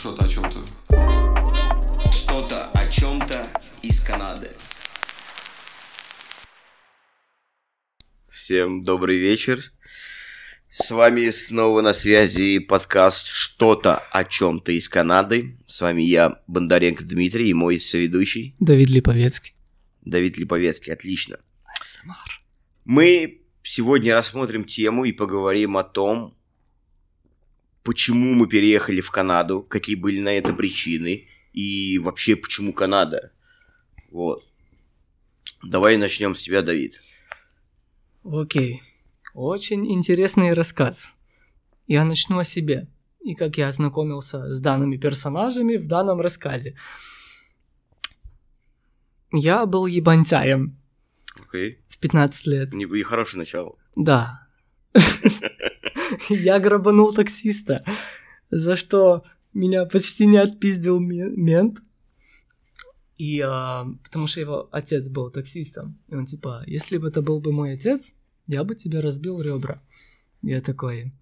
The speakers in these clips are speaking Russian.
что-то о чем-то. Что-то о чем-то из Канады. Всем добрый вечер. С вами снова на связи подкаст «Что-то о чем-то из Канады». С вами я, Бондаренко Дмитрий, и мой соведущий. Давид Липовецкий. Давид Липовецкий, отлично. СМР. Мы сегодня рассмотрим тему и поговорим о том, почему мы переехали в Канаду, какие были на это причины и вообще почему Канада. Вот. Давай начнем с тебя, Давид. Окей. Очень интересный рассказ. Я начну о себе и как я ознакомился с данными персонажами в данном рассказе. Я был ебантяем Окей. в 15 лет. И хорошее начало. Да. Я грабанул таксиста, за что меня почти не отпиздил ме- мент. И а, потому что его отец был таксистом. И он типа, если бы это был бы мой отец, я бы тебе разбил ребра. Я такой,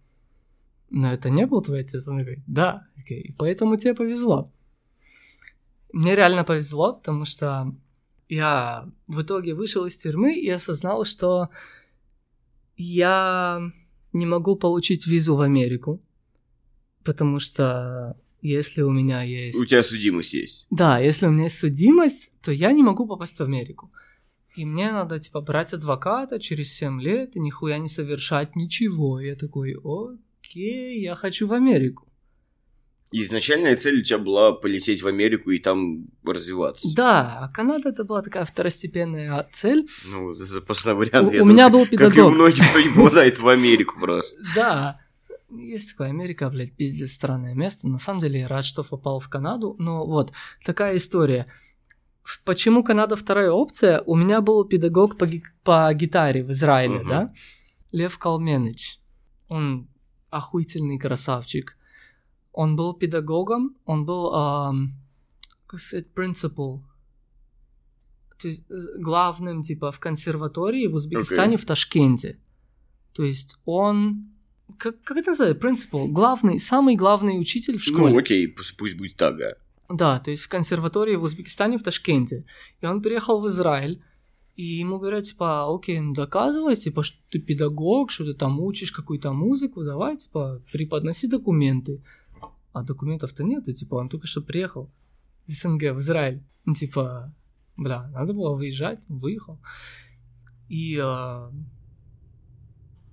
но это не был твой отец? Он такой, да, окей, поэтому тебе повезло. Мне реально повезло, потому что я в итоге вышел из тюрьмы и осознал, что я не могу получить визу в Америку, потому что если у меня есть... У тебя судимость есть. Да, если у меня есть судимость, то я не могу попасть в Америку. И мне надо, типа, брать адвоката через 7 лет и нихуя не совершать ничего. И я такой, окей, я хочу в Америку. Изначальная цель у тебя была полететь в Америку и там развиваться. Да, а Канада это была такая второстепенная цель. Ну, запасной вариант. У- я у меня был Как и педагог. многих, кто не попадает в Америку просто. Да, есть такое, Америка, блядь, пиздец странное место. На самом деле я рад, что попал в Канаду. Но вот, такая история. Почему Канада вторая опция? У меня был педагог по, ги- по гитаре в Израиле, Мгм. да? Лев Калменыч. Он охуительный красавчик. Он был педагогом, он был, ам, как сказать, принципал. То есть главным, типа, в консерватории в Узбекистане, в Ташкенте. То есть он... Как, как это называется? Принципал. Главный, самый главный учитель в школе. Ну, окей, пусть, пусть будет так, да. Да, то есть в консерватории в Узбекистане, в Ташкенте. И он переехал в Израиль, и ему говорят, типа, окей, ну доказывай, типа, что ты педагог, что ты там учишь какую-то музыку, давай, типа, преподноси документы. А документов-то нету, типа, он только что приехал из СНГ в Израиль. Ну, типа, бля, надо было выезжать, выехал. И а,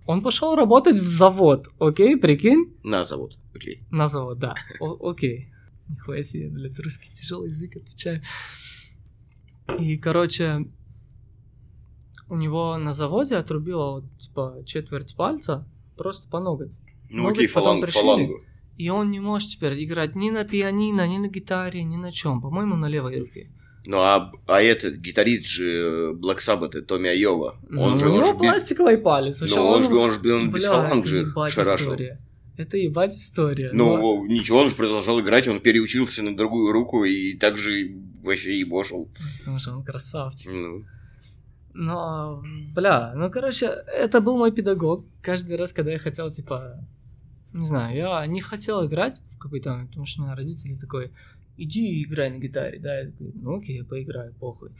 он пошел работать в завод, окей, прикинь? На завод, окей. На завод, да. О- окей. Нихуя себе, блядь, русский тяжелый язык, отвечаю. И, короче, у него на заводе отрубило, вот, типа, четверть пальца, просто по ноготь. Ну, Ноготь окей, фалангу, фалангу. И он не может теперь играть ни на пианино, ни на гитаре, ни на чем. По-моему, на левой руке. Ну, а, а этот гитарист же Black Sabbath, Томми Айова. Он Ну, же, у он него би- пластиковый палец. ну, вообще он же, он же, он без фаланг же шарашил. история. Это ебать история. но- Ну, ничего, он же продолжал играть, он переучился на другую руку и также вообще ебошил. Потому что он красавчик. Ну, Но, бля, ну, короче, это был мой педагог. Каждый раз, когда я хотел, типа, не знаю, я не хотел играть в какой-то потому что у меня родители такой, иди играй на гитаре, да, я такой, ну окей, я поиграю, похуй.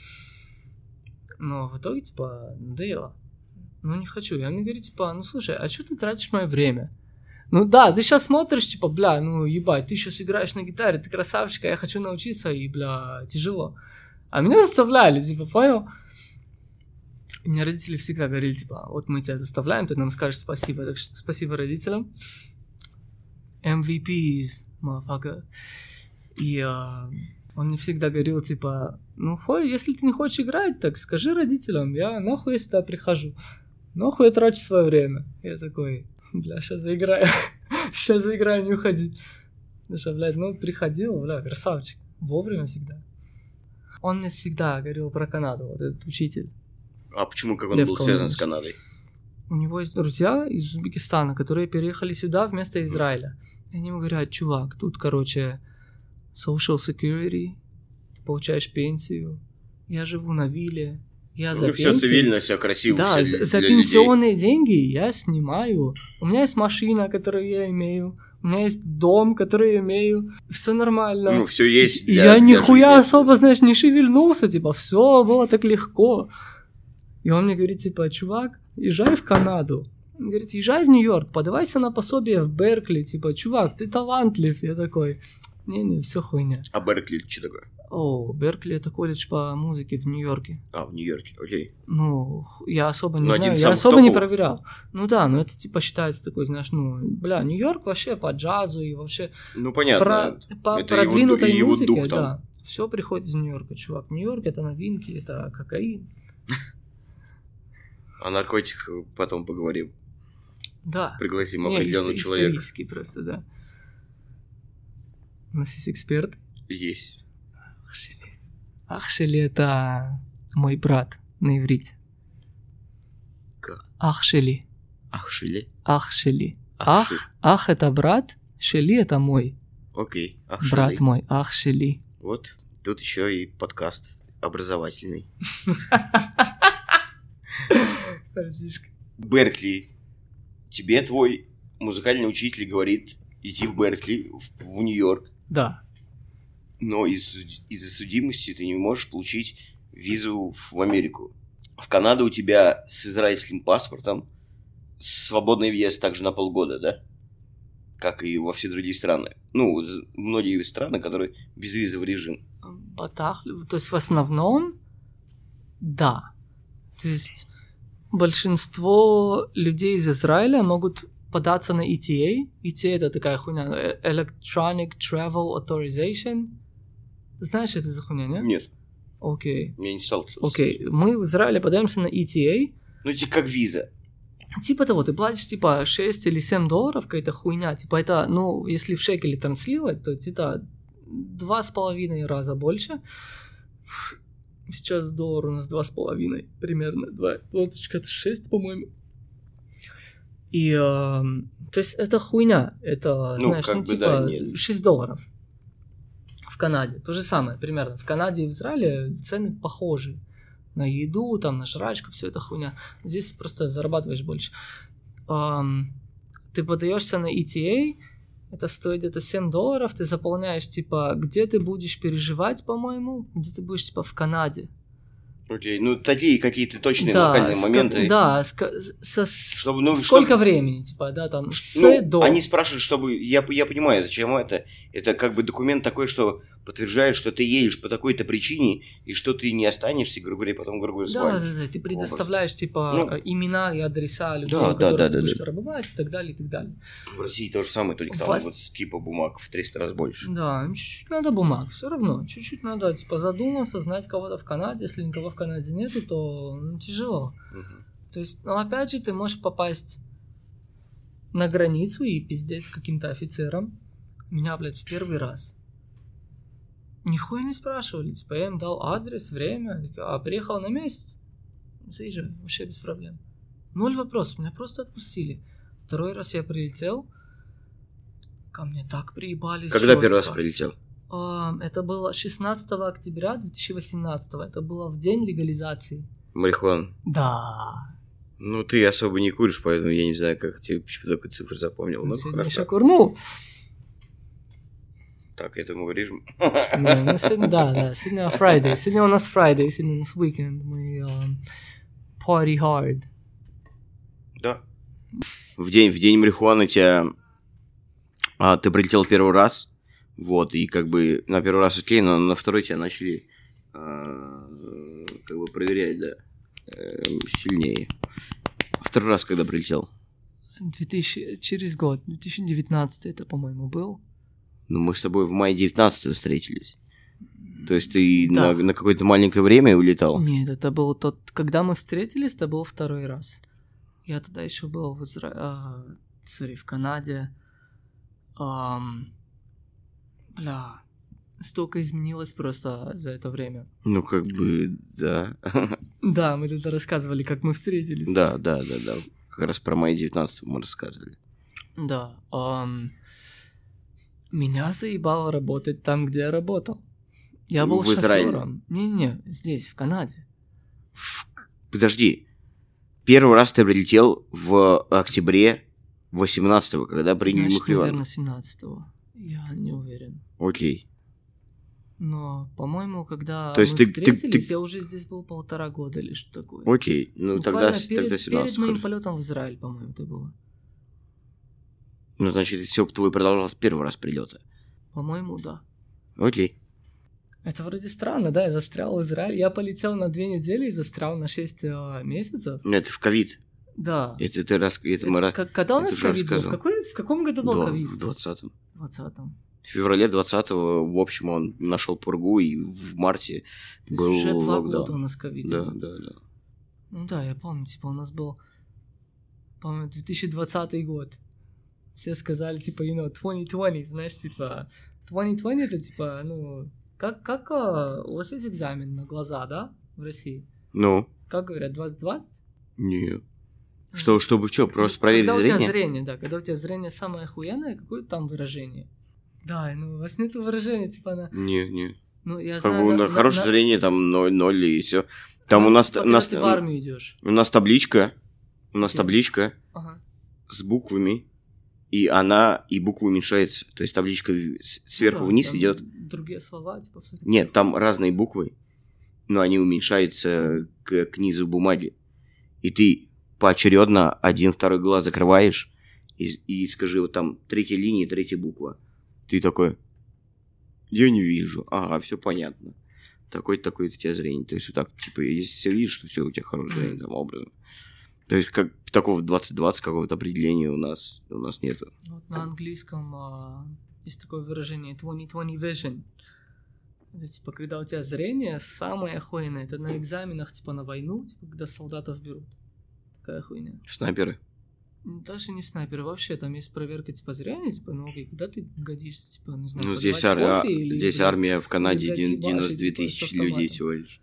Но в итоге, типа, надоело. Ну, не хочу. Он мне говорит, типа, ну, слушай, а что ты тратишь мое время? Ну да, ты сейчас смотришь, типа, бля, ну ебать, ты сейчас играешь на гитаре, ты красавчик, а я хочу научиться, и, бля, тяжело. А меня заставляли, типа, понял? И мне родители всегда говорили, типа, вот мы тебя заставляем, ты нам скажешь спасибо. Так что спасибо родителям. MVPs, motherfucker. И а, он мне всегда говорил, типа, ну, хой, если ты не хочешь играть, так скажи родителям, я нахуй я сюда прихожу. Нахуй я трачу свое время. Я такой, бля, сейчас заиграю. сейчас заиграю, не уходи. Потому что, блядь, ну, приходил, бля, красавчик. Вовремя всегда. Он мне всегда говорил про Канаду, вот этот учитель. а почему, как он Лев был связан с. Канадой? У него есть друзья из Узбекистана, которые переехали сюда вместо Израиля. И они ему говорят, чувак, тут, короче, social security, ты получаешь пенсию, я живу на вилле, я за Ну, все пенсию- цивильно, все красиво. Да, всё за, за людей. пенсионные деньги я снимаю. У меня есть машина, которую я имею. У меня есть дом, который я имею. Все нормально. Ну, все есть. Для- я нихуя жизни. особо, знаешь, не шевельнулся, типа, все было так легко. И он мне говорит, типа, чувак, езжай в Канаду. Говорит, езжай в Нью-Йорк, подавайся на пособие в Беркли, типа, чувак, ты талантлив. Я такой, не-не, все хуйня. А Беркли что такое? О, Беркли это колледж по музыке в Нью-Йорке. А, в Нью-Йорке, окей. Ну, я особо не Ну, один знаю, я особо не проверял. Ну да, но это типа считается такой, знаешь, ну, бля, Нью-Йорк вообще по джазу и вообще Ну, понятно. про, по Это его продвинутой его музыке, дух там. да. Все приходит из Нью-Йорка, чувак. Нью-Йорк это новинки, это кокаин. О наркотиках потом поговорим. Да. Пригласим Не, определенного исто- человека. исторический просто, да. У нас есть эксперты. Есть. Ахшели. Ахшели это мой брат на иврите. Как? Ахшели. Ахшели. Ахши. Ах, ах это брат, Шели это мой. Окей. Ахшили. Брат мой, ах Шели. Вот тут еще и подкаст образовательный. Беркли. Тебе твой музыкальный учитель говорит идти в Беркли, в, в Нью-Йорк, Да. но из, из-за судимости ты не можешь получить визу в Америку. В Канаду у тебя с израильским паспортом свободный въезд также на полгода, да? Как и во все другие страны. Ну, многие страны, которые безвизовый режим. Батах, то есть в основном, да. То есть большинство людей из Израиля могут податься на ETA. ETA это такая хуйня, Electronic Travel Authorization. Знаешь, это за хуйня, нет? Нет, Окей. я не сталкивался. Окей, мы в Израиле подаемся на ETA. Ну, это как виза. Типа того, ты платишь типа 6 или 7 долларов, какая-то хуйня. Типа это, ну, если в шекеле транслировать, то типа два с половиной раза больше. Сейчас доллар у нас два с половиной, примерно, два, точка шесть, по-моему. И, эм, то есть, это хуйня, это, Ну, знаешь, ну, бы, типа, да, нет. 6 долларов в Канаде, то же самое, примерно. В Канаде и в Израиле цены похожи на еду, там, на жрачку, все это хуйня. Здесь просто зарабатываешь больше. Ам, ты подаешься на ETA, это стоит где-то 7 долларов, ты заполняешь, типа, где ты будешь переживать, по-моему, где ты будешь, типа, в Канаде. Окей, ну такие какие-то точные да, локальные моменты. Да, со- Чтобы, ну, сколько чтобы- времени, типа, да, там, с Ну, до. Они спрашивают, чтобы... Я, я понимаю, зачем это. Это как бы документ такой, что подтверждает, что ты едешь по такой-то причине, и что ты не останешься, грубо говоря, потом, грубо говоря, Да, да, да, ты предоставляешь, типа, Ну, э, имена и адреса людей, да, у которых да, ты да, будешь да. пробывать, и так далее, и так далее. В России то же самое, только там Вас- вот типа бумаг в 300 раз больше. Да, чуть-чуть надо бумаг, все равно. Чуть-чуть надо, типа, задуматься, знать кого-то в Канаде. Если никого в Канаде нету, то ну, тяжело. Мгм. То есть, ну, опять же, ты можешь попасть на границу и пиздеть с каким-то офицером. Меня, блядь, в первый раз. Нихуя не спрашивали. Типа, я им дал адрес, время. А, приехал на месяц? Заезжай, вообще без проблем. Ноль вопросов, меня просто отпустили. Второй раз я прилетел, ко мне так приебались Когда первый раз жестко. прилетел? А, Это было 16 октября 2018. Это было в день легализации. Марихуан. Да. Ну, ты особо не куришь, поэтому я не знаю, как ты почему такую цифру запомнил. Ну, Сегодня хорошо. еще курнул. Так, мы вырежем. Не, ну сегодня, да, да, сегодня Friday. Сегодня у нас Friday, сегодня у нас weekend. Мы эм, party hard. Да. В день, в день марихуаны тебя... А, ты прилетел первый раз, вот, и как бы на первый раз окей, но на второй тебя начали а, как бы проверять, да, э, сильнее. Второй раз, когда прилетел? 2000, через год, 2019 это, по-моему, был. Ну, мы с тобой в мае 19 встретились. То есть ты Да. на, на какое-то маленькое время улетал? Нет, это был тот, когда мы встретились, это был второй раз. Я тогда еще был в Изра... а, sorry, в Канаде. Ам, бля, столько изменилось просто за это время. Ну, как бы, да. Да, мы тогда рассказывали, как мы встретились. Да, да, да, да. Как раз про май 19 мы рассказывали. Да. ам, меня заебало работать там, где я работал. Я был В Израиле? шофером. Не-не, здесь, в Канаде. Подожди. Первый раз ты прилетел в октябре 18-го, когда приняли Значит, Махливан. наверное, 17-го. Я не уверен. Окей. Но, по-моему, когда То есть мы ты- ты- ты- встретились, я уже здесь был полтора года или что такое. Окей. Ну, тогда, Буквально перед, тогда 17 перед моим полетом в Израиль, по-моему, это было. Ну, значит, все твой продолжался первый раз прилета. По-моему, да. Окей. Это вроде странно, да, я застрял в Израиле. Я полетел на две недели и застрял на 6 месяцев. Ну, это в ковид. Да. Это ты раз... Это мы Это раз... как- когда у нас это ковид был? В, какой, в каком году был Два- ковид? в 20-м. В 20-м. В феврале 20-го, в общем, он нашел пургу, и в марте То был уже два локдаун. года у нас ковид. Да, да, да. Ну да, я помню, типа у нас был, по-моему, 2020 год. Все сказали, типа, you know, 2020, знаешь, типа, 2020 это типа, ну, как, как а, у вас есть экзамен на глаза, да, в России? Ну, Как говорят, 2020? не. Что, чтобы что, просто Ну, проверить когда у тебя зрение? зрение, да, когда у тебя зрение самое охуенное, какое там выражение? Да, ну у вас нет выражения, типа, на... Не, не. Ну, я Как знаю... бы на- хорошее на- зрение там 0, 0 и все. Там у нас, типа, у когда нас, ты в армию идешь. у нас табличка, у нас Окей. табличка Ага. с буквами, и она, и буква уменьшается. То есть табличка сверху Да, вниз там идет. Другие слова, типа, всякие. Нет, там разные буквы, но они уменьшаются к, к низу бумаги. И ты поочередно один, второй глаз закрываешь, и, и скажи, вот там третья линия, третья буква. Ты такой, я не вижу. Ага, все понятно. Такой такое у тебя зрение. То есть вот так, типа, если все видишь, что все у тебя хорошее зрение, таким образом. То есть как такого 2020 какого-то определения у нас, у нас нету. Вот на английском а, есть такое выражение 2020 vision. Это типа, когда у тебя зрение самое охуенное. Это на экзаменах, типа, на войну, типа, когда солдатов берут. Такая хуйня. Снайперы. Даже не снайперы, вообще там есть проверка, типа, зрения, типа, ну, окей, куда ты годишься, типа, не знаю, Ну, здесь, ар- кофе или, здесь блядь, армия в Канаде блядь, дин- ебашить, 92 типа, с тысячи автоматом. людей всего лишь.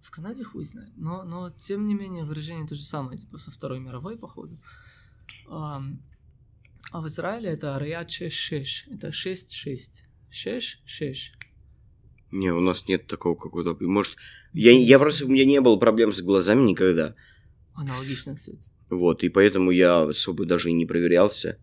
В Канаде хуй знает. Но, но тем не менее, выражение то же самое, типа со Второй мировой, походу. Ам, а в Израиле это Ариат 6-6. Это 6-6. 6-6. Не, у нас нет такого какого-то... Может, я, я просто... У меня не было проблем с глазами никогда. Аналогично, кстати. Вот, и поэтому я особо даже и не проверялся.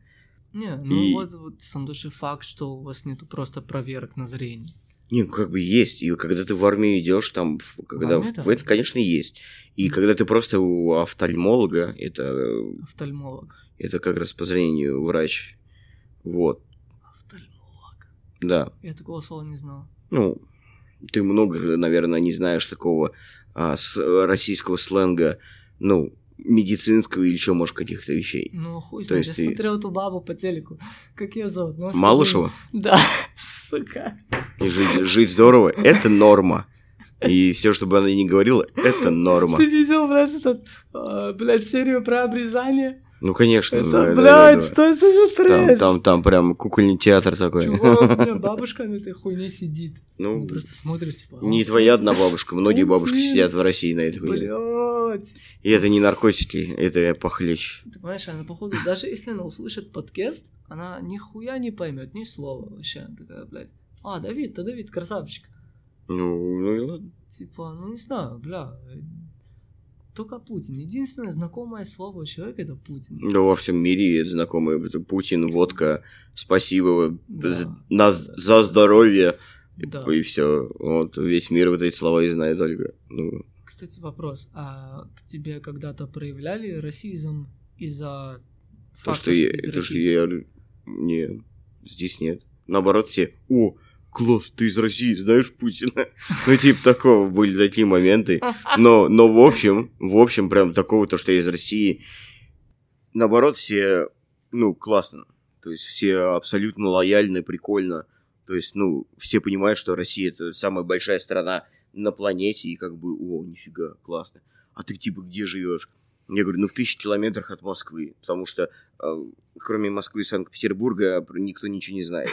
Не, ну И- вот, вот сам даже факт, что у вас нету просто проверок на зрение. Не, ну, как бы есть. И когда ты в армию идешь, там, когда в, в это, конечно, есть. И когда ты просто у офтальмолога, это, Офтальмолог. это как раз по зрению врач. Вот, Офтальмолог. да. Я такого слова не знал. Ну, ты много, наверное, не знаешь такого а, с, российского сленга, ну, медицинского или еще, может, каких-то вещей. Ну, хуй знает, я ты- смотрел эту бабу по телеку. Как ее зовут? Ну, Малышева? Да, сука. И жить, жить здорово – это норма. И все, что бы она ни говорила, это норма. Ты видел, блядь, этот, а, блядь, серию про обрезание? Ну, конечно. Это, да, да, блядь, да, да. что это за Там, трэш? там, там прям кукольный театр такой. Чувак, у меня бабушка на этой хуйне сидит. Ну, Он просто смотрит, типа... не «О, твоя одна бабушка, многие бабушки сидят в России на этой хуйне. Блядь. И это не наркотики, это похлеще. Ты понимаешь, она, походу, даже если она услышит подкаст, она нихуя не поймет, ни слова вообще. Она такая, блядь, а, Давид, ты Давид, красавчик. Ну, ну и ладно. Типа, ну не знаю, бля, только Путин. Единственное знакомое слово у человека это Путин. Да во всем мире знакомые. Это Путин, водка, спасибо Да. з- на- за здоровье. И- Да. И все. Вот весь мир вот эти слова и знает только. Ну, Кстати, вопрос. А к тебе когда-то проявляли расизм из-за то, что я, из то, что я... Не, здесь нет. Наоборот, все, о, класс, ты из России, знаешь Путина? Ну, типа такого, были такие моменты. Но, но в общем, в общем, прям такого, то, что я из России, наоборот, все, ну, классно. То есть все абсолютно лояльны, прикольно. То есть, ну, все понимают, что Россия это самая большая страна на планете, и как бы, о, нифига, классно. А ты типа где живешь? Я говорю, ну в тысячи километрах от Москвы, потому что э, кроме Москвы и Санкт-Петербурга про- никто ничего не знает.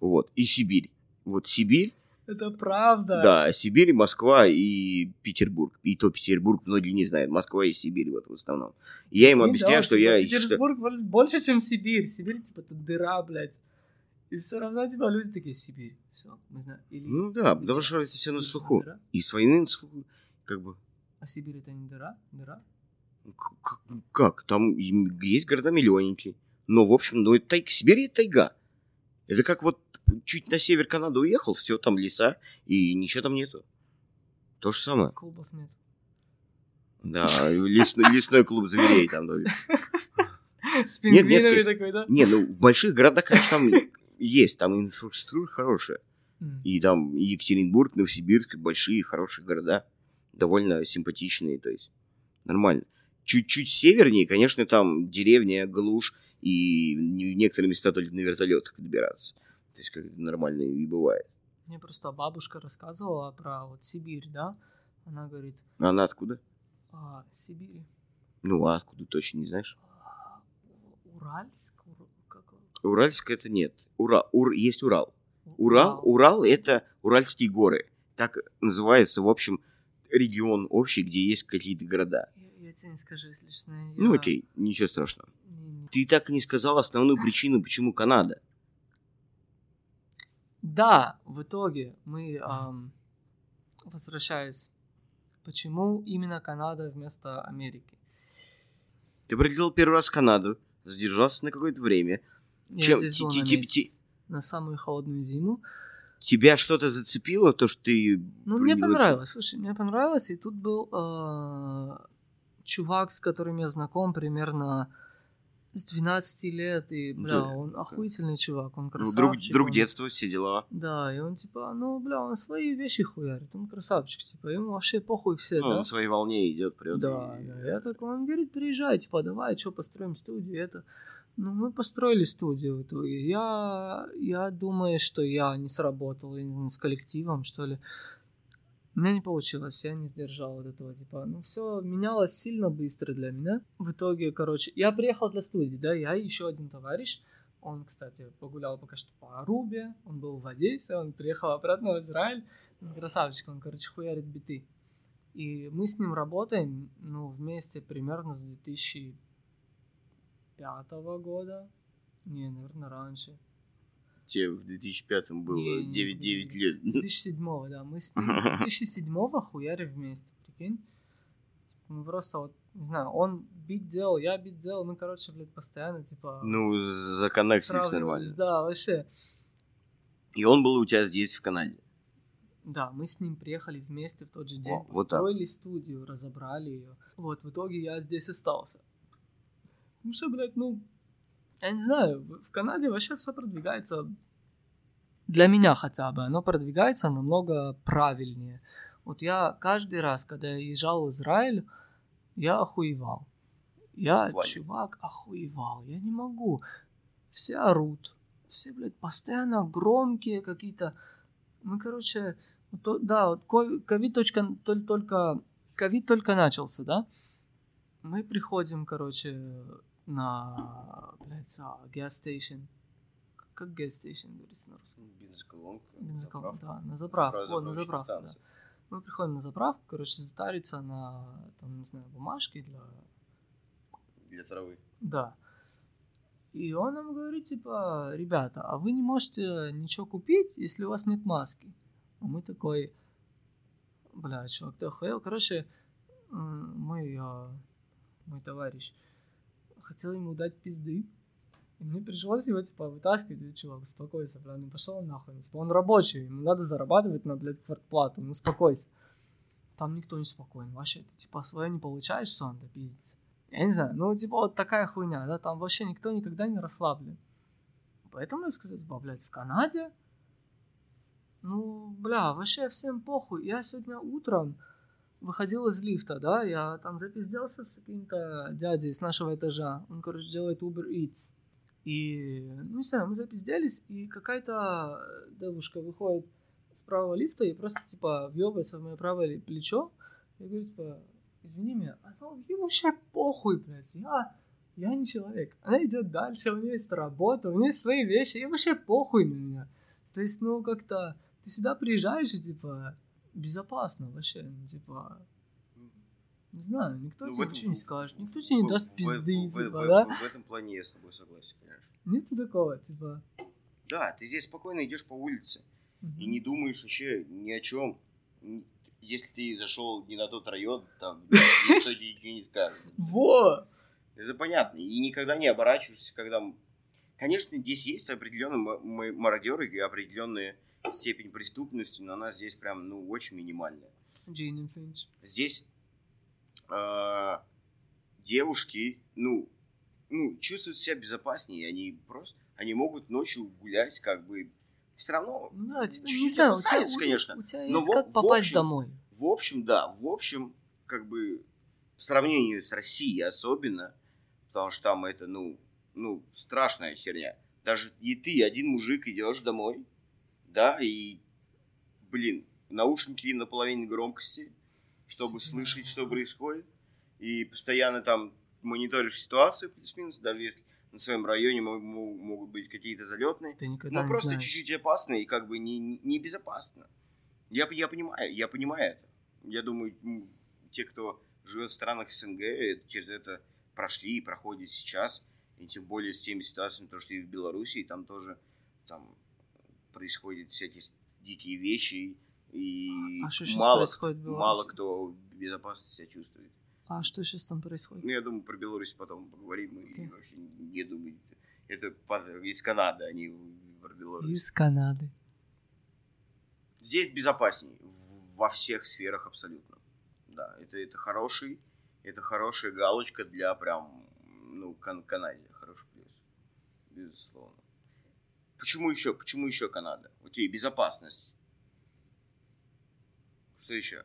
Вот. И Сибирь. Вот Сибирь, Это правда. да, Сибирь, Москва и Петербург. И то Петербург многие не знают. Москва и Сибирь вот в основном. И я им Ну да, объясняю, что типа, я... что- Петербург бол- больше, чем Сибирь. Сибирь, типа, это дыра, блядь. И все равно, типа, люди такие, Сибирь. Все, мы знаем. Или- Ну да, потому что это все на слуху. Дыра? И с войны на слуху, как бы... А Сибирь это не дыра? Дыра? К- Как? Там есть города-миллионники. Но, в общем, ну, это тайга. Сибирь это тайга. Это как вот чуть на север Канады уехал, все, там леса, и ничего там нету. То же самое. Клубов нет. Да, лесной, лесной клуб зверей там. С Нет, нет, пингвинами такой, да? Не, ну, в больших городах, конечно, там есть, там инфраструктура хорошая. И там Екатеринбург, Новосибирск, большие, хорошие города, довольно симпатичные, то есть нормально. Чуть-чуть севернее, конечно, там деревня, глушь, и в некоторые места только на вертолетах добираться. То есть как это нормально и бывает. Мне просто бабушка рассказывала про вот Сибирь, да? Она говорит, она откуда? а, Сибирь, Ну, а откуда, точно не знаешь? а, Уральск, Ур- как? Уральск это нет. Ура, Ур, есть Урал. Урал, Урал это Уральские горы. Так называется, в общем, регион общий, где есть какие-то города. Я, я тебе не скажу, если честно. Ну я- окей, ничего страшного. не- Ты так и не сказал основную причину, почему Канада. Да, в итоге мы, ам, возвращаюсь, почему именно Канада вместо Америки? Ты прилетел первый раз в Канаду, задержался на какое-то время. Я Чем- здесь был на месяц, на самую холодную зиму. Тебя что-то зацепило, то, что ты... Ну, мне понравилось, слушай, мне понравилось, и тут был а, чувак, с которым я знаком примерно с 12 лет, и, бля, Да. он охуительный чувак, он Ну, красавчик. друг, друг он- детства, все дела. Да, и он типа, ну, бля, он свои вещи хуярит, он красавчик, типа, ему вообще похуй все, Ну, да? на своей волне идет, прет. Да, и- да, я такой, он говорит, приезжай, типа, давай, что, построим студию, это... Ну, мы построили студию в итоге. Я, я думаю, что я не сработал с коллективом, что ли. Меня не получилось, я не сдержал вот этого, типа, ну, все менялось сильно быстро для меня. В итоге, короче, я приехал для студии, да, я еще один товарищ, он, кстати, погулял пока что по Арубе, он был в Одессе, он приехал обратно в Израиль, Он красавчик, он, короче, хуярит биты. И мы с ним работаем, ну, вместе примерно с 2005 года. Не, наверное, раньше. Тебе в 2005 было Не, не, 9, 9 не. лет. С 2007, да. Мы с с 2007 хуярим вместе, прикинь. Типа, Мы просто вот, не знаю, он бит делал, я бит делал, мы, короче, блядь, постоянно, типа... Ну, законнектились нормально. Да, вообще. И он был у тебя здесь, в Канаде. Да, мы с ним приехали вместе в тот же день, О, вот так. построили студию, разобрали ее. Вот, в итоге я здесь остался. Ну что, блядь, ну, я не знаю, в Канаде вообще все продвигается, для меня хотя бы, оно продвигается намного правильнее. Вот я каждый раз, когда я езжал в Израиль, я охуевал. Я, чувак, охуевал. Я не могу. Все орут. Все, блядь, постоянно громкие какие-то. Ну, короче, то- да, вот ковид ковид точка, тол- только, ковид только начался, да? Мы приходим, короче, на, блядь, gas station. Как gas station говорится на русском? Бензоколонка. Бензоколонка, да, на заправку. О, на заправку, да. Мы приходим на заправку, короче, затариться на, там, не знаю, бумажки для... Для травы. Да. И он нам говорит, типа, ребята, а вы не можете ничего купить, если у вас нет маски. А мы такой, бля, чувак, ты охуел? Короче, мой, а, мой товарищ хотел ему дать пизды, и мне пришлось его, типа, вытаскивать, говорю, чувак, успокойся, бля, ну пошел нахуй. Типа, он рабочий, ему надо зарабатывать на, блядь, квартплату, ну успокойся. Там никто не спокоен, вообще, ты, типа, свое не получаешь, сон, да пиздец. Я не знаю, ну, типа, вот такая хуйня, да, там вообще никто никогда не расслаблен. Поэтому я сказал, типа, блядь, в Канаде, ну, бля, вообще всем похуй. Я сегодня утром выходил из лифта, да, я там запизделся с каким-то дядей с нашего этажа. Он, короче, делает Uber Eats. И, ну, не знаю, мы запизделись, и какая-то девушка выходит с правого лифта и просто, типа, въебается в мое правое плечо. Я говорю, типа, извини меня, а ей вообще похуй, блядь, я, я не человек. Она идет дальше, у нее есть работа, у нее есть свои вещи, ей вообще похуй на меня. То есть, ну, как-то, ты сюда приезжаешь и, типа, безопасно вообще, ну, типа, не знаю, никто Ну, в тебе этом- ничего не скажет, никто тебе не В- даст в- пизды, в- в- типа, в- да? В этом плане я с тобой согласен, конечно. Нету такого, типа. Да, ты здесь спокойно идешь по улице и мгм. не думаешь вообще ни о чем. если ты зашел не на тот район, там никто тебе ничего не скажет. Во! Это понятно. И никогда не оборачиваешься, когда... Конечно, здесь есть определенные мародеры и определенная степень преступности, но она здесь прям, ну, очень минимальная. Джейн Финч. Здесь э, девушки, ну, ну, чувствуют себя безопаснее, они просто, они могут ночью гулять, как бы, все равно, Ну да, типа, не Чуть-чуть знаю, у тебя, опасаются, у- конечно, у тебя но есть в- как в попасть общем- домой. в общем, да, в общем, как бы, в сравнении с Россией особенно, потому что там это, ну, ну, страшная херня. Даже и ты, один мужик, идешь домой, да, и, блин, наушники на половине громкости, чтобы слышать, что происходит, и постоянно там мониторишь ситуацию плюс-минус, даже если на своем районе мо- мо- могут быть какие-то залетные, ну, не просто знаешь. чуть-чуть опасно и как бы не, не- небезопасно. Я, я понимаю, я понимаю это. Я думаю, те, кто живет в странах СНГ, через это прошли и проходят сейчас. И тем более с теми ситуациями, то, что и в Беларуси, там тоже там происходят всякие дикие вещи, и А сейчас мало, мало кто в безопасности себя чувствует. А что сейчас там происходит? Ну, я думаю, про Беларусь потом поговорим, и Окей. вообще не думаю. Это из Канады, а не про Беларусь. Из Канады. Здесь безопасней в- во всех сферах абсолютно. Да, это, это хороший, это хорошая галочка для прям, ну, кан- Канаде, хороший плюс, безусловно. Почему еще, почему еще Канада? Окей, безопасность. Что еще?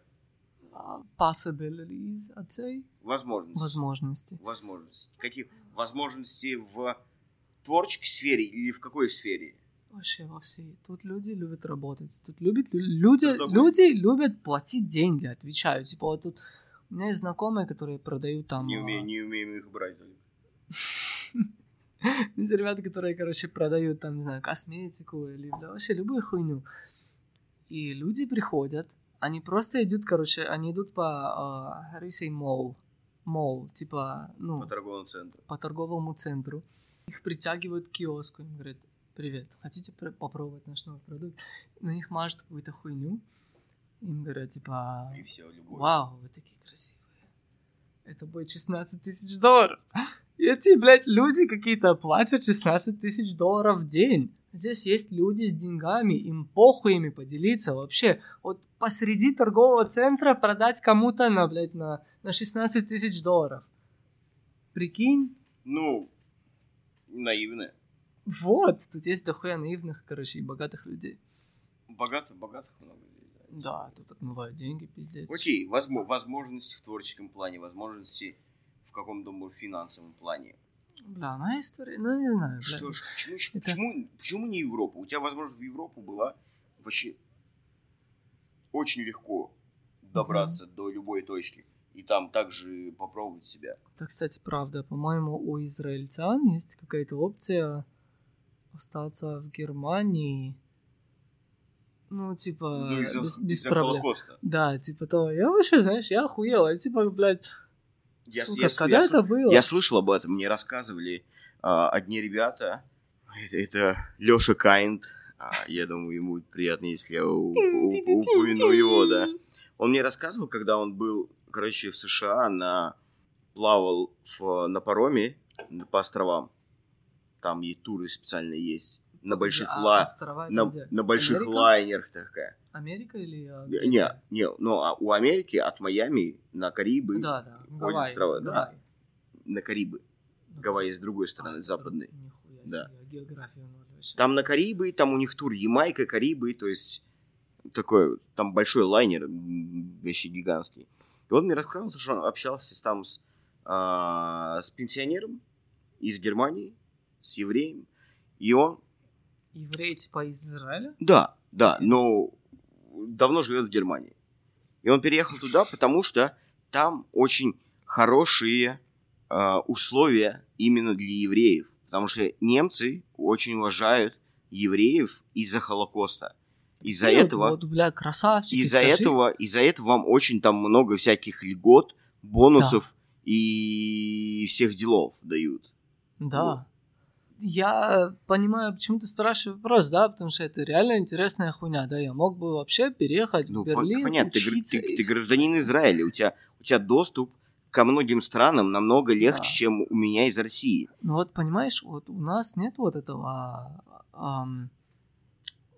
А, Possibilities, I'd say. Возможности. Возможности. Возможности. Какие возможности в творческой сфере или в какой сфере? Вообще во всей. Тут люди любят работать. Тут любят, лю- люди, Тут люди любят платить деньги, отвечаю. Типа вот тут у меня есть знакомые, которые продают там... Не, а, умею, не умеем их брать Есть ребята, которые, короче, продают там, не знаю, косметику или да, вообще любую хуйню. И люди приходят, они просто идут, короче, они идут по, you say mall? Mall, типа, ну, По торговому центру. по торговому центру. Их притягивают к киоску, им говорят, привет, хотите пр- попробовать наш новый продукт? На них мажут какую-то хуйню. Им говорят, типа, И все, любовь. Вау, вы такие красивые. Это будет 16 тысяч долларов. И эти, блядь, люди какие-то платят 16 тысяч долларов в день. Здесь есть люди с деньгами, им похуй ими поделиться вообще. Вот посреди торгового центра продать кому-то на, блядь, на, на 16 тысяч долларов. Прикинь? Ну, наивные. Вот, тут есть дохуя наивных, короче, и богатых людей. Богатых, богатых много людей. да. Тут отмывают деньги, пиздец. Окей, возможно, возможности в творческом плане, возможности в каком-то может, финансовом плане. Бля, моя история, ну не знаю. Что ж, почему, Это- почему, почему не Европа? У тебя, возможно, в Европу была вообще очень легко добраться до любой точки. И там также попробовать себя. Это, кстати, правда. По-моему, у израильтян есть какая-то опция остаться в Германии. Ну, типа, ну, из-за, без, без из-за проблем. Холокоста. Да, типа того. Я вообще, знаешь, я охуел. Я типа, блядь, Я, сука, я- когда я- это было? Я слышал об этом, мне рассказывали а, одни ребята. Это, это Леша Кайнд. А, я думаю, ему будет приятно, если я упомяну его, да. Он мне рассказывал, когда он был, короче, в США, на плавал в, на пароме по островам. Там и туры специально есть. На больших, А ла- на, где? на больших Америка? лайнерах такая. Америка или... а, Не, не, ну а у Америки от Майами на Карибы, Да, да. ходят Гавайи, острова, да. Гавайи. на Карибы. Гавайи с другой стороны, А, западной. Нихуя Да. себе, географию. Там на Карибы, там у них тур Ямайка, Карибы, то есть такой, там большой лайнер, вообще гигантский. И он мне рассказал, что он общался там с, а, с пенсионером из Германии, с евреем, и он, Евреи типа из Израиля? да, да, но давно живет в Германии. И он переехал туда, потому что там очень хорошие а, условия именно для евреев. Потому что немцы очень уважают евреев из-за Холокоста. Из-за Ну, этого, Вот, бля, красавчик. из-за этого, из-за этого вам очень там много всяких льгот, бонусов и всех делов дают. Да. Я понимаю, почему ты спрашиваешь вопрос, да, потому что это реально интересная хуйня, да, я мог бы вообще переехать Ну, в Берлин, понятно, ты, учиться ты- ты вс- гражданин Израиля, у тебя, у тебя доступ ко многим странам намного легче, Да. чем у меня из России. Ну вот, понимаешь, вот у нас нет вот этого... ам,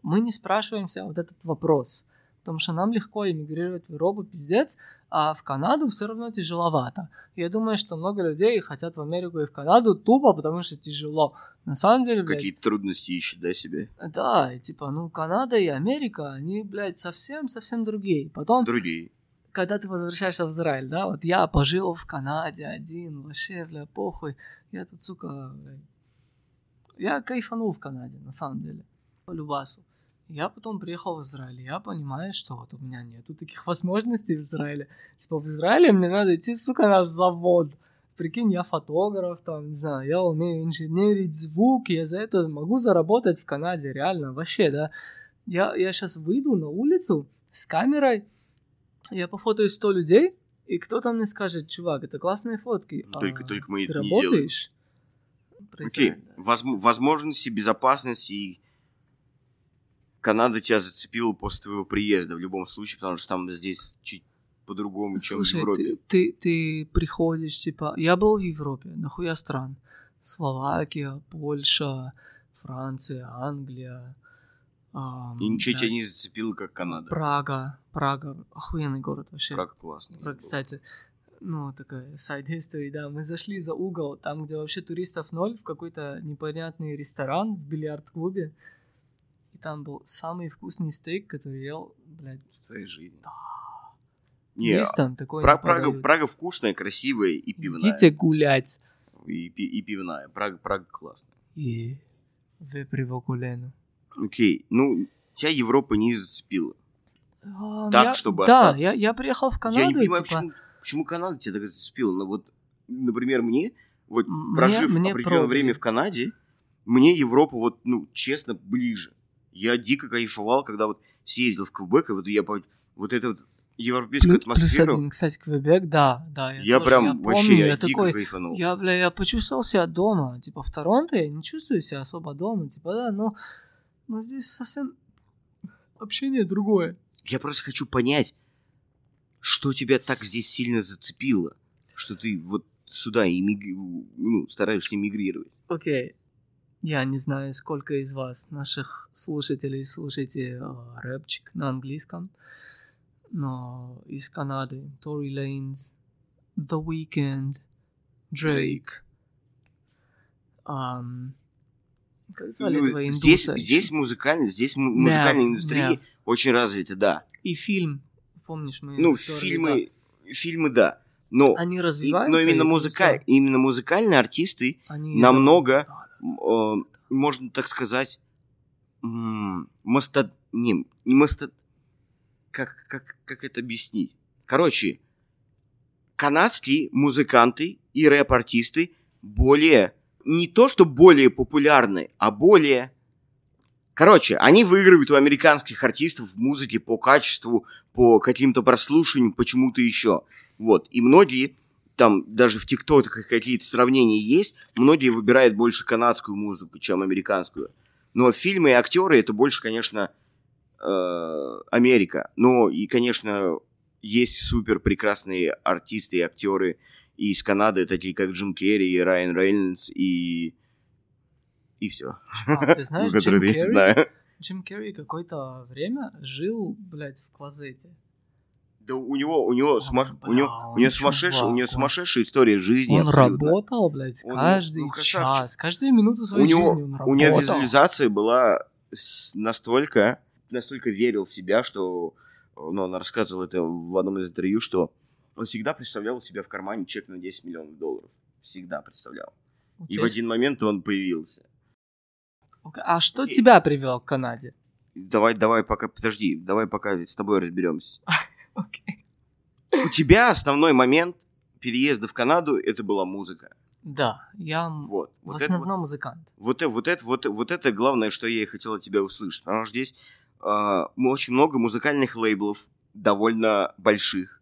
мы не спрашиваемся вот этот вопрос. Потому что нам легко эмигрировать в Европу, пиздец, а в Канаду все равно тяжеловато. Я думаю, что много людей хотят в Америку и в Канаду тупо, потому что тяжело. На самом деле, блядь, Какие трудности ищет, да, себе? да, и типа, ну, Канада и Америка, они, блядь, совсем-совсем другие. Потом, Другие. когда ты возвращаешься в Израиль, да, вот я пожил в Канаде один, вообще, бля, похуй. Я тут, сука, блядь, я кайфанул в Канаде, на самом деле, по любасу. Я потом приехал в Израиль, и я понимаю, что вот у меня нету таких возможностей в Израиле. Типа в Израиле мне надо идти, сука, на завод. Прикинь, я фотограф, там, не знаю, я умею инженерить звук, я за это могу заработать в Канаде, реально, вообще, да. Я, я сейчас выйду на улицу с камерой, я пофотаю 100 людей, и кто-то мне скажет, чувак, это классные фотки. Только- а только мы ты это не делаем». работаешь? Окей, да. возм- возможности, безопасности и Канада тебя зацепила после твоего приезда в любом случае, потому что там здесь чуть по-другому, чем в Европе. ты, ты, ты приходишь, типа, я был в Европе, нахуя стран? Словакия, Польша, Франция, Англия. ам, И ничего блядь, тебя не зацепило, как Канада. Прага, Прага, охуенный город вообще. Прага классный. Про- Кстати, ну, такая side history, да, мы зашли за угол, там, где вообще туристов ноль, в какой-то непонятный ресторан в бильярд-клубе, и там был самый вкусный стейк, который ел, блядь, В твоей жизни. Не, есть там такой Пра- Прага. Прага вкусная, красивая и пивная. Идите гулять. И, пи- и пивная. Прага, Прага классная. И вы привокулену. Окей, ну, тебя Европа не зацепила. А, Так, я- чтобы Да, остаться. я, я приехал в Канаду, Я не понимаю, типа, почему, почему Канада тебя так зацепила. Но вот, например, мне, вот Мне- прожив мне определенное пробовали. время в Канаде, мне Европа, вот, ну, честно, ближе. Я дико кайфовал, когда вот съездил в Квебек, и вот я вот эту вот европейскую плюс атмосферу, один, кстати, Квебек, да, да. я тоже- прям я вообще помню, я я дико такой, кайфанул. Я, бля, я почувствовал себя дома. Типа, в Торонто я не чувствую себя особо дома. Типа, да, но, но здесь совсем общение другое. Я просто хочу понять, что тебя так здесь сильно зацепило, что ты вот сюда эмигри... ну, стараешься эмигрировать. Окей. Я не знаю, сколько из вас, наших слушателей, слушаете э, рэпчик на английском, но из Канады Тори Лейнс, The Weeknd, Дрейк. ам, как звали Ну, этого здесь, здесь музыкально, здесь му- музыкальная индустрия Нэв. очень развита, да. И фильм, помнишь, мы... Ну, фильмы, фильмы, да. Но, да. Они и- развиваются. но именно, и музыка... просто именно музыкальные артисты, они- намного- Да, м, э, можно так сказать, м, масто... Не, не масто... Как, как, как это объяснить? Короче, канадские музыканты и рэп-артисты более... Не то, что более популярны, а более... Короче, они выигрывают у американских артистов в музыке по качеству, по каким-то прослушиваниям, почему-то еще. Вот. И многие, там даже в ТикТоках какие-то сравнения есть, многие выбирают больше канадскую музыку, чем американскую. Но фильмы и актеры это больше, конечно, э, Америка. Но и, конечно, есть супер прекрасные артисты и актеры из Канады, такие как Джим Керри, и Райан Рейнольдс и... И все. А, ты знаешь, Джим я Керри? знаю. Джим Керри какое-то время жил, блядь, в клозете. Да у него, у него, Он, сумаш- у бля, него, у него сумасшедшая, у него сумасшедшая история жизни. Он абсолютно. работал, блядь, Он, ну, каждый ну, красавчик. час, каждую минуту своей у него, жизни он работал. у него визуализация была настолько, настолько верил в себя, что, ну, он рассказывал это в одном из интервью, что он всегда представлял у себя в кармане чек на 10 миллионов долларов. Всегда представлял. Вот И в один момент он появился. А что И- тебя привело к Канаде? Давай, давай пока, подожди, давай пока с тобой разберемся. Окей. У тебя основной момент переезда в Канаду это была музыка. Да, я Вот. в Вот это основном музыкант. Вот, э- вот, это, вот, вот это главное, что я и хотел от тебя услышать. Потому что здесь очень много музыкальных лейблов, довольно больших.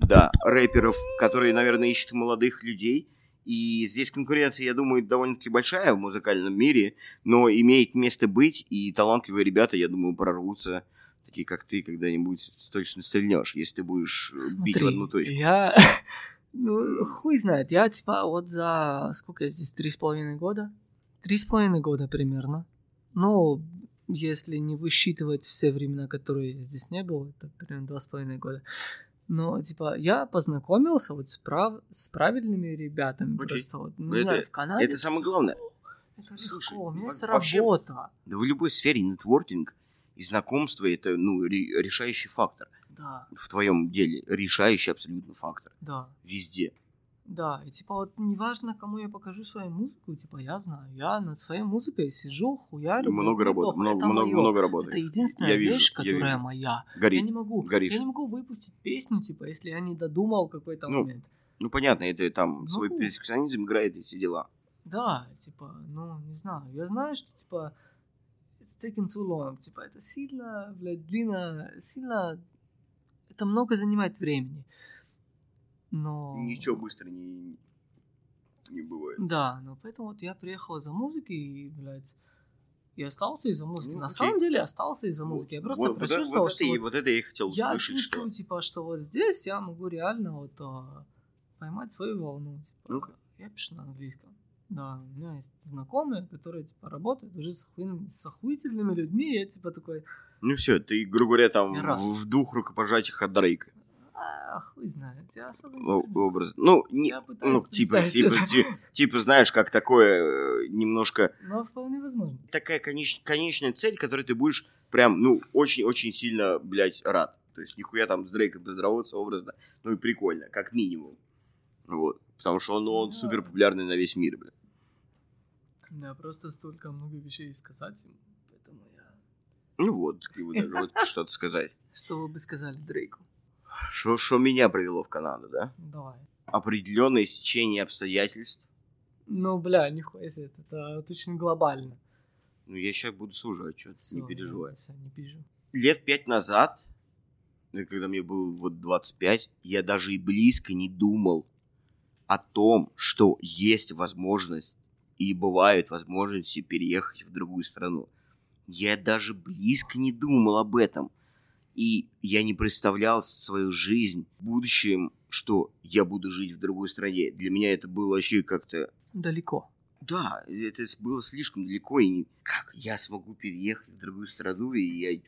Да, рэперов, которые, наверное, ищут молодых людей. И здесь конкуренция, я думаю, довольно-таки большая в музыкальном мире, но имеет место быть, и талантливые ребята, я думаю, прорвутся, такие как ты, когда-нибудь точно стрельнешь, если ты будешь э, бить в Смотри, одну точку. я... Ну, хуй знает. Я, типа, вот за... Сколько я здесь? Три с половиной года? Три с половиной года примерно. Ну, если не высчитывать все времена, которые здесь не был, это примерно два с половиной года. Но, типа, я познакомился вот с, прав... с правильными ребятами. Окей. Просто вот, не Это- знаю, в Канаде. Это самое главное. Это Слушай, легко, у меня есть вообще- работа. Да в любой сфере нетворкинг и знакомство – это, ну, ре- решающий фактор. Да, В твоем деле решающий абсолютно фактор. да. Везде. Да, и типа вот неважно, кому я покажу свою музыку, типа я знаю, я над своей музыкой сижу, хуярю. много блядь, работы, много, это много, моё. много работы. Это единственная Я вижу, вещь, я которая вижу. моя. Гори. Я не могу, горишь. я не могу выпустить песню, типа, если я не додумал какой-то Ну, момент. Ну, понятно, это там свой Ну. перфекционизм играет и все дела. Да, типа, ну, не знаю. Я знаю, что, типа, it's taking too long. Типа, это сильно, блядь, длинно, сильно... Это много занимает времени. Но... Ничего быстро не, не бывает. Да, но поэтому вот я приехал за музыкой и, блядь, и остался из-за музыки. Ну, На окей. самом деле остался из-за музыки. Я просто вот, почувствовал, вот, что и- вот вот это я и хотел я услышать, чувствую, что... типа, что вот здесь я могу реально вот а, поймать свою волну. Типа, Ну-ка. я пишу на английском. Да, у меня есть знакомые, которые, типа, работают уже с, охуен- с охуительными людьми, и я, типа, такой, Ну все, ты, грубо говоря, там Я в двух рукопожатиях от Дрейка. А, хуй знает, я особо не образ. Ну, не, ну типа, типа, это. ти- типа, знаешь, как такое э, немножко Но вполне возможно. такая конеч- конечная цель, которой ты будешь прям, ну, очень-очень сильно, блядь, рад. То есть нихуя там с Дрейком поздороваться образно, ну и прикольно, как минимум. Вот. Потому что он, ну, он Да. супер популярный на весь мир, блядь. Меня просто столько много вещей сказать им, поэтому я... Ну вот, и вот даже вот что-то сказать. Что вы бы сказали Дрейку? Что меня привело в Канаду, да? Давай. Определенное сечение обстоятельств. Ну, бля, нихуя себе, это очень глобально. Ну, я сейчас буду сужать, что ты не переживай. всё, не пижу. Лет пять назад, ну, когда мне было вот 25, я даже и близко не думал о том, что есть возможность и бывают возможности переехать в другую страну. Я даже близко не думал об этом. И я не представлял свою жизнь в будущем, что я буду жить в другой стране. Для меня это было вообще как-то Далеко. да, это было слишком далеко, и как я смогу переехать в другую страну, и я,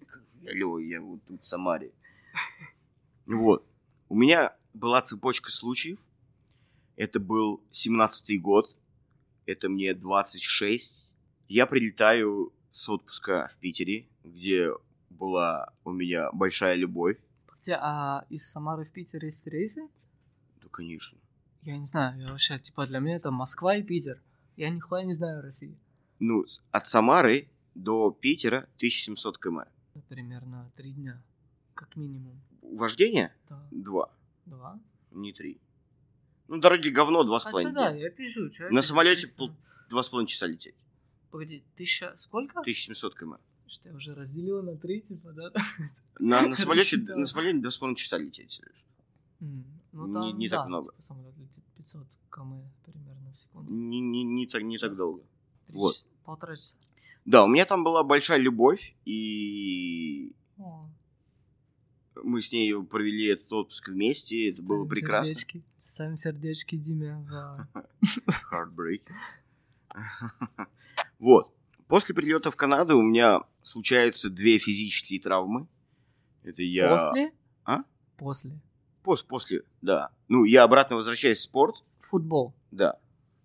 алло, я вот тут в Самаре. Вот. У меня была цепочка случаев. Это был 17-й год, это мне 26. Я прилетаю с отпуска в Питере, где была у меня большая любовь. Где, а из Самары в Питер есть рейсы? Да, конечно. Я не знаю, я вообще, типа, для меня это Москва и Питер. Я нихуя не знаю России. Ну, от Самары до Питера 1700 км. Это примерно три дня, как минимум. Вождение? Да. Два. Два. Не три. Ну, дороги говно, два с половиной. да, я пишу. На самолете пол- Два с половиной часа лететь. Погоди, тысяча... Сколько? 1700 км. Что я уже разделила на три, типа, да? На, на самолете, на самолете два с половиной часа лететь, Ну, Не- там, не так да, много. типа, самолет летит 500 км примерно в секунду. Не, не, не, так, не так долго. Вот. часа- Полтора часа. Да, у меня там была большая любовь, и О, мы с ней провели этот отпуск вместе, это было ставим прекрасно. сердечки. Ставим сердечки Диме в... Heartbreak. Вот. После прилета в Канаду у меня случаются две физические травмы. Это я... После? А? После. Пос- после, да. Ну, я обратно возвращаюсь в спорт, Футбол. да,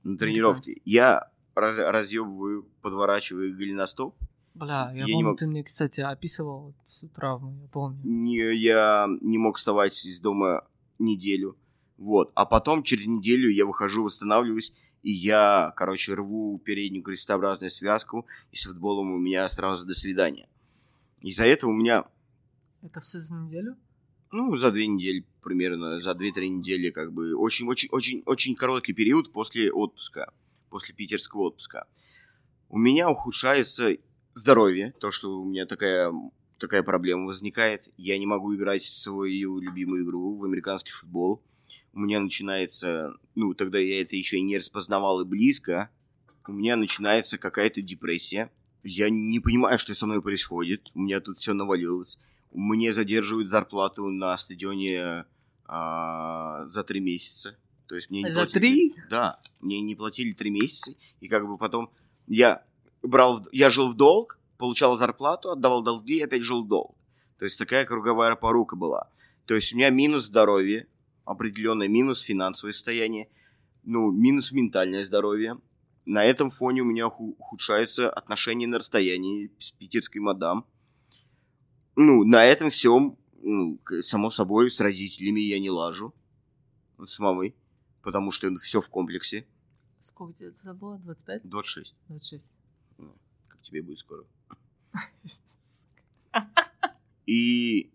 на тренировке. Я раз- разъебываю, подворачиваю голеностоп. Бля, я, Я помню, мог- ты мне, кстати, описывал всю травму, я помню. Не, я не мог вставать из дома неделю. Вот. А потом через неделю я выхожу, восстанавливаюсь, и я, короче, рву переднюю крестообразную связку, и с футболом у меня сразу до свидания. Из-за этого у меня, Это все за неделю? ну, за две недели примерно, за две-три недели, как бы, очень-очень-очень-очень короткий период после отпуска, после питерского отпуска. У меня ухудшается здоровье, то, что у меня такая, такая проблема возникает. Я не могу играть в свою любимую игру, в американский футбол. У меня начинается, ну, тогда я это еще и не распознавал и близко, у меня начинается какая-то депрессия. Я не понимаю, что со мной происходит. У меня тут все навалилось. Мне задерживают зарплату на стадионе а, за три месяца. То есть мне не За платили- три? Да, мне не платили три месяца, и как бы потом я брал, я жил в долг, получал зарплату, отдавал долги и опять жил в долг. То есть такая круговая порука была. То есть у меня минус здоровье, определенный минус финансовое состояние, ну, минус ментальное здоровье. На этом фоне у меня ху- ухудшаются отношения на расстоянии с питерской мадам. Ну, на этом всем, ну, само собой, с родителями я не лажу. Вот С мамой. Потому что все в комплексе. Сколько тебе это было? 25? 26. 26. Как тебе будет скоро. И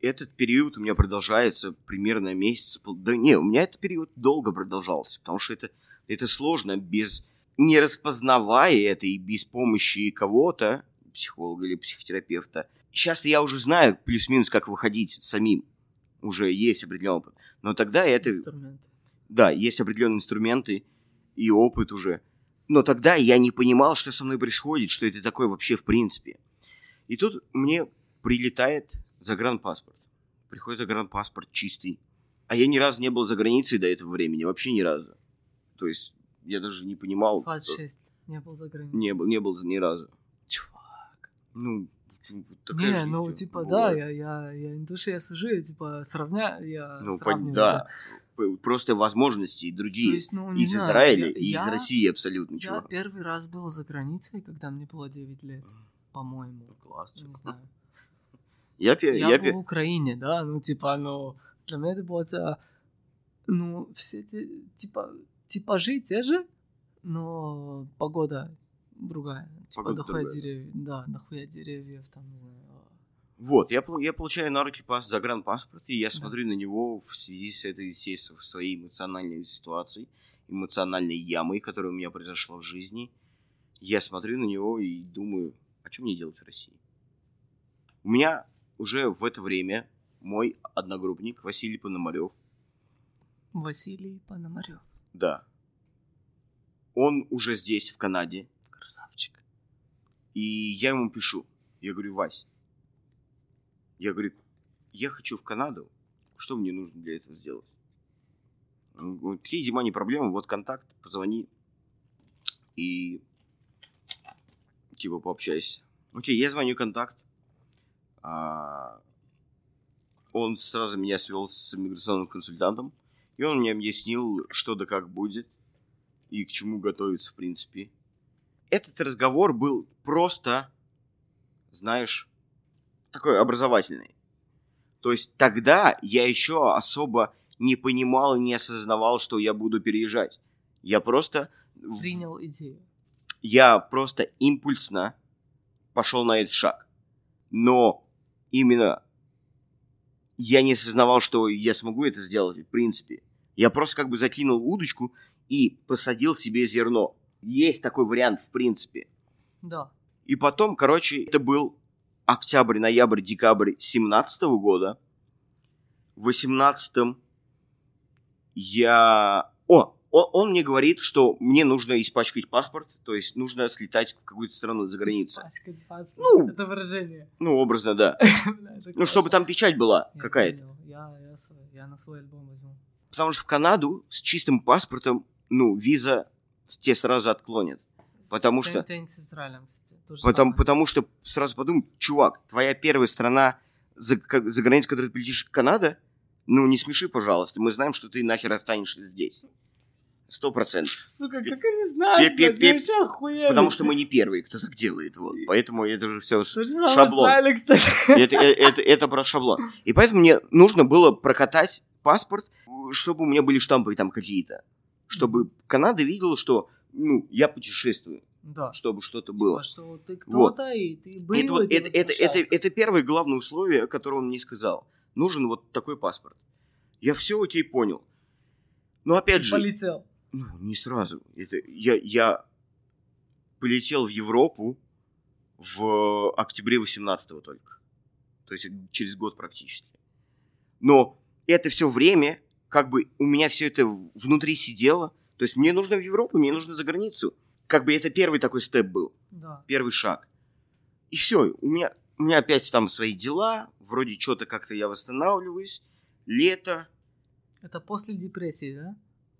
этот период у меня продолжается примерно месяц. Да не, у меня этот период долго продолжался, потому что это, это сложно без... Не распознавая это и без помощи кого-то, психолога или психотерапевта. Сейчас я уже знаю плюс-минус, как выходить самим. Уже есть определенный опыт. Но тогда это... Инструмент. Да, есть определенные инструменты и опыт уже. Но тогда я не понимал, что со мной происходит, что это такое вообще в принципе. И тут мне прилетает загранпаспорт. Приходит загранпаспорт чистый. А я ни разу не был за границей до этого времени, вообще ни разу. То есть я даже не понимал. 26. Не был за границей. Не был, не был ни разу. Чувак. Ну, такая Не, жизнь, ну, типа, типа, да, я, я, я не то, что я сижу, я, типа, сравняю, я Ну, сравниваю. да. П- Просто возможности То другие. есть, ну, из знаю, Израиля я- и из я- России абсолютно, Я чувак. первый раз был за границей, когда мне было 9 лет, по-моему. Класс. Не знаю. Я, Я, я, в Украине, да, ну, типа, ну, для меня это было, ну, все эти, типа, типажи те же, но погода другая. Типа, Погода дохуя другая, да. деревьев, да, дохуя деревьев, там, не знаю. а. Вот, я, я получаю на руки пас, загранпаспорт, и я смотрю на него в связи с этой, естественно, своей эмоциональной ситуацией, эмоциональной ямой, которая у меня произошла в жизни. Я смотрю на него и думаю, а что мне делать в России? У меня уже в это время мой одногруппник Василий Пономарев, Василий Пономарев, да, он уже здесь, в Канаде, красавчик. И я ему пишу. Я говорю, Вась, я говорю, я хочу в Канаду. Что мне нужно для этого сделать? Он говорит, окей, Дима, не проблема, вот контакт, позвони. И типа пообщайся. Окей, я звоню контакт. А, Он сразу меня свел с иммиграционным консультантом. И он мне объяснил, что да как будет. И к чему готовиться, в принципе этот разговор был просто, знаешь, такой образовательный. То есть тогда я еще особо не понимал и не осознавал, что я буду переезжать. Я просто... Принял идею. Я просто импульсно пошел на этот шаг. Но именно я не осознавал, что я смогу это сделать, в принципе. Я просто как бы закинул удочку и посадил себе зерно. Есть такой вариант, в принципе. Да. И потом, короче, это был октябрь, ноябрь, декабрь 17 года. В 18 я... О, о- он мне говорит, что мне нужно испачкать паспорт, то есть нужно слетать в какую-то страну за границу. Испачкать паспорт. Ну. Это выражение. Ну, образно, да. Ну, чтобы там печать была какая-то. Я, на свой альбом возьму. Потому что в Канаду с чистым паспортом, ну, виза те сразу отклонят. Потому что- с Израилем, кстати. Потому, потому что сразу подумай, чувак, твоя первая страна, за, как- за границу, которой ты полетишь, Канада, ну не смеши, пожалуйста. Мы знаем, что ты нахер останешься здесь. Сто процентов. Сука, как они знают, Пе- пе- блядь, пе- я вообще охуенно. Потому что мы не первые, кто так делает. Вот. Поэтому это же все самое шаблон. с Израилем, кстати. Это, э- это, это про шаблон. И поэтому мне нужно было прокатать паспорт, чтобы у меня были штампы там какие-то. Чтобы Канада видела, что ну, я путешествую, Да. чтобы что-то было. Типа, что ты кто-то, и ты был, Это, вот, ты это, это, это, это первое главное условие, которое он мне сказал. Нужен вот такой паспорт. Я все окей понял. Но опять же, Полетел. Ну, не сразу. Это, я, я полетел в Европу в октябре 18 только. То есть через год практически. Но это все время как бы у меня все это внутри сидело. То есть мне нужно в Европу, мне нужно за границу. Как бы это первый такой степ был, Да. первый шаг. И все, у меня, у меня опять там свои дела, вроде что-то как-то я восстанавливаюсь, лето. Это после депрессии, да?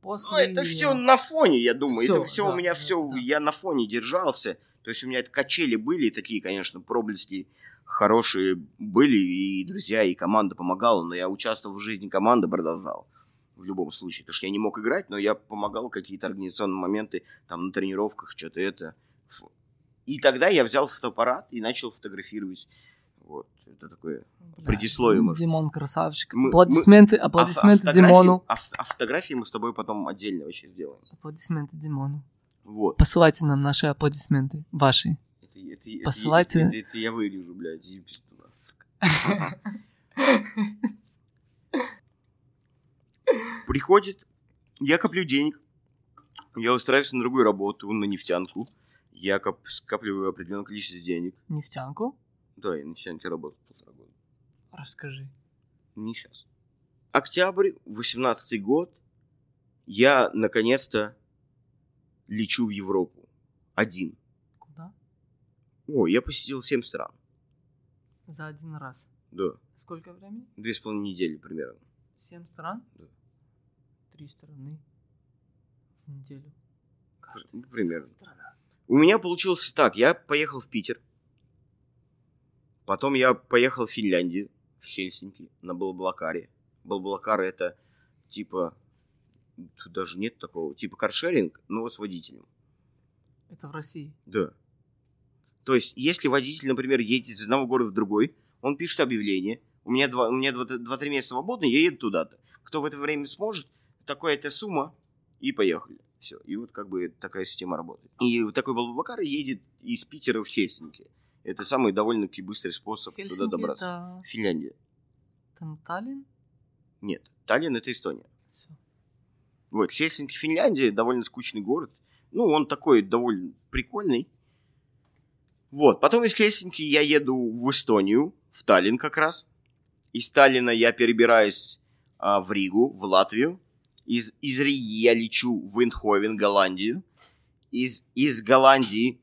После... Ну, это все на фоне, я думаю. Всё, это все да, у меня да, все, да. я на фоне держался. То есть у меня качели были такие, конечно, проблески хорошие были, и друзья, и команда помогала, но я участвовал в жизни команды, продолжал в любом случае. Потому что я не мог играть, но я помогал какие-то организационные моменты, там, на тренировках, что-то это. И тогда я взял фотоаппарат и начал фотографировать. Вот, это такое... Бля, предисловие, может. Димон красавчик. Мы- аплодисменты, А ф- аплодисменты а фотографии- Димону. А, а фотографии мы с тобой потом отдельно вообще сделаем. Аплодисменты Димону. Вот. Посылайте нам наши аплодисменты. Ваши. Это, это- это- Посылайте. Это, это я вырежу, блядь. Приходит, я коплю денег, я устраиваюсь на другую работу, на нефтянку, я коп- скапливаю определенное количество денег. Нефтянку? Да, я на нефтянке работал полтора года. Расскажи. Не сейчас. Октябрь, 18 год, я наконец-то лечу в Европу. Один. Куда? О, я посетил 7 стран. За один раз. Да, Сколько времени? две с половиной недели примерно. Семь стран? Да. Три страны в неделю. Каждая примерно. страна. У меня получилось так. Я поехал в Питер. Потом я поехал в Финляндию, в Хельсинки, на Балблакаре. Балблакар это типа... Тут даже нет такого. Типа каршеринг, но с водителем. Это в России. Да. То есть, если водитель, например, едет из одного города в другой, он пишет объявление. У меня два, у меня два- два-три месяца свободно, я еду туда-то. Кто в это время сможет, такая-то сумма, и поехали. Все. И вот как бы такая система работает. И вот такой Балбакар едет из Питера в Хельсинки. Это самый довольно-таки быстрый способ туда Хельсинки добраться. это Финляндия. там Таллин? Нет. Таллин это Эстония. Все. Вот, Хельсинки, Финляндия, довольно скучный город. Ну, он такой довольно прикольный. Вот, потом из Хельсинки я еду в Эстонию, в Таллин как раз. Из Таллина я перебираюсь а, в Ригу, в Латвию. Из, из Риги я лечу в Эндховен, Голландию. Из, из Голландии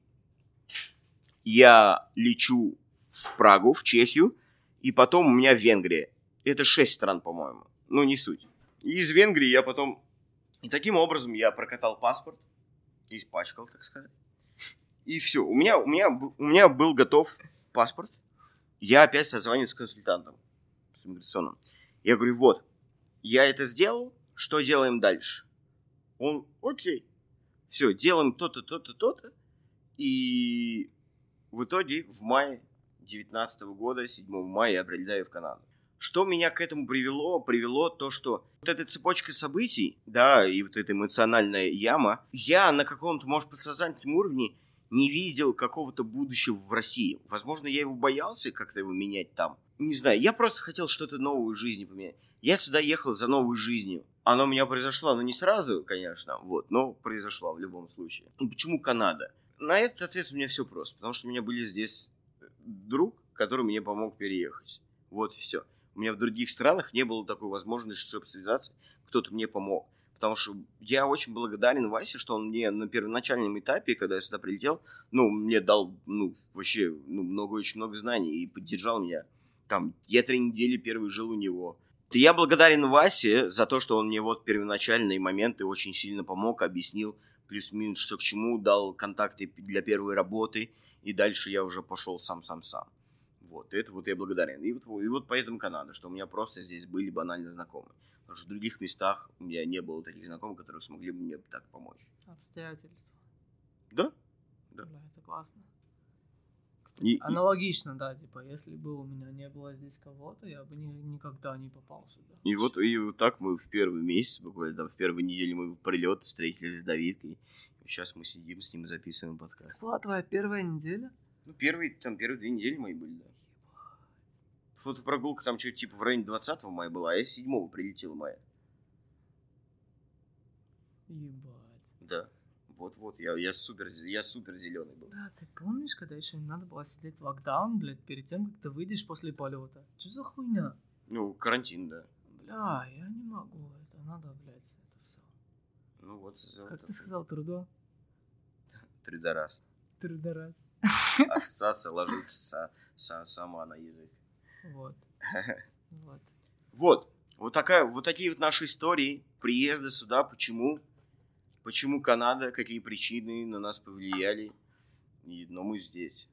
я лечу в Прагу, в Чехию. И потом у меня Венгрия. Это шесть стран, по-моему. Ну, не суть. И из Венгрии я потом... И таким образом я прокатал паспорт. Испачкал, так сказать. И все. У меня, у, меня, у меня был готов паспорт. Я опять созвонил с консультантом, с иммиграционным. Я говорю, вот, я это сделал, что делаем дальше? Он, окей. Все, делаем то-то, то-то, то-то. И в итоге в мае 2019 года, 7 мая, я прилетаю в Канаду. Что меня к этому привело? Привело то, что вот эта цепочка событий, да, и вот эта эмоциональная яма, я на каком-то, может, подсознательном уровне не видел какого-то будущего в России. Возможно, я его боялся как-то его менять там. Не знаю, я просто хотел что-то новое в жизни поменять. Я сюда ехал за новой жизнью. Оно у меня произошло, оно не сразу, конечно, вот, но произошло в любом случае. И почему Канада? На этот ответ у меня все просто, потому что у меня были здесь э, друг, который мне помог переехать. Вот все. У меня в других странах не было такой возможности, чтобы связаться, кто-то мне помог. Потому что я очень благодарен Васе, что он мне на первоначальном этапе, когда я сюда прилетел, ну, мне дал, ну, вообще, ну, много, очень много знаний и поддержал меня. Там, я три недели первый жил у него. И я благодарен Васе за то, что он мне вот первоначальные моменты очень сильно помог, объяснил плюс-минус, что к чему, дал контакты для первой работы, и дальше я уже пошел сам-сам-сам. Вот, это вот я благодарен. И вот, и вот поэтому Канада, что у меня просто здесь были банально знакомые. Потому что в других местах у меня не было таких знакомых, которые смогли бы мне так помочь. Обстоятельства. Да? Да. Бля, это классно. Кстати, И- аналогично, да, типа, если бы у меня не было здесь кого-то, я бы ни- никогда не попал сюда. И вот, и вот так мы в первый месяц, буквально там в первой неделе мы прилет встретились с Давидкой. Сейчас мы сидим с ним и записываем подкаст. Была твоя первая неделя? Ну, первые, там, первые две недели мои были, да. Фотопрогулка там что-то типа в районе 20 мая была, а я 7 прилетел мая. Ебать. Вот-вот, я, я супер, я супер зеленый был. Да, ты помнишь, когда еще не надо было сидеть в локдаун, блядь, перед тем, как ты выйдешь после полета? Что за хуйня? Ну, карантин, да. Бля, я не могу это. надо, блядь, это все. Ну вот, Как ты сказал, трудо? Тридораз. Трудораз. Ассоциация ложится са- сама на язык. Вот. Вот. Вот. Вот, такая, вот такие вот наши истории приезда сюда. Почему? Почему Канада? Какие причины на нас повлияли? Но мы здесь.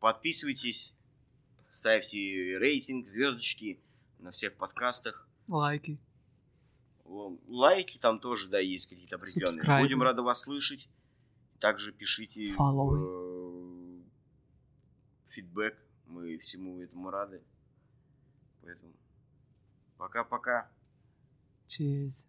Подписывайтесь, ставьте рейтинг, звездочки на всех подкастах. Лайки. Лайки там тоже, да, есть какие-то определенные. Субскрайбы. Будем рады вас слышать. Также пишите Фоллоуи. э, фидбэк. Мы всему этому рады. Поэтому пока-пока. Cheers.